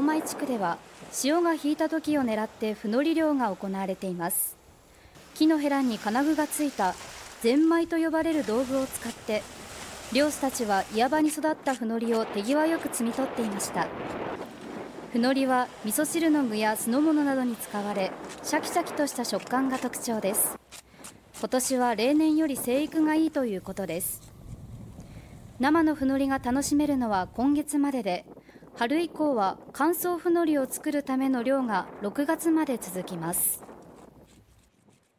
内地区では潮が引いた時を狙ってふのり漁が行われています。木のヘラに金具がついたゼンマイと呼ばれる道具を使って漁師たちは岩場に育ったふのりを手際よく摘み取っていました。ふのりは味噌汁の具や酢の物などに使われシャキシャキとした食感が特徴です。今年は例年より生育がいいということです。生のふのりが楽しめるのは今月までで春以降は乾燥ふのりを作るための漁が6月まで続きます。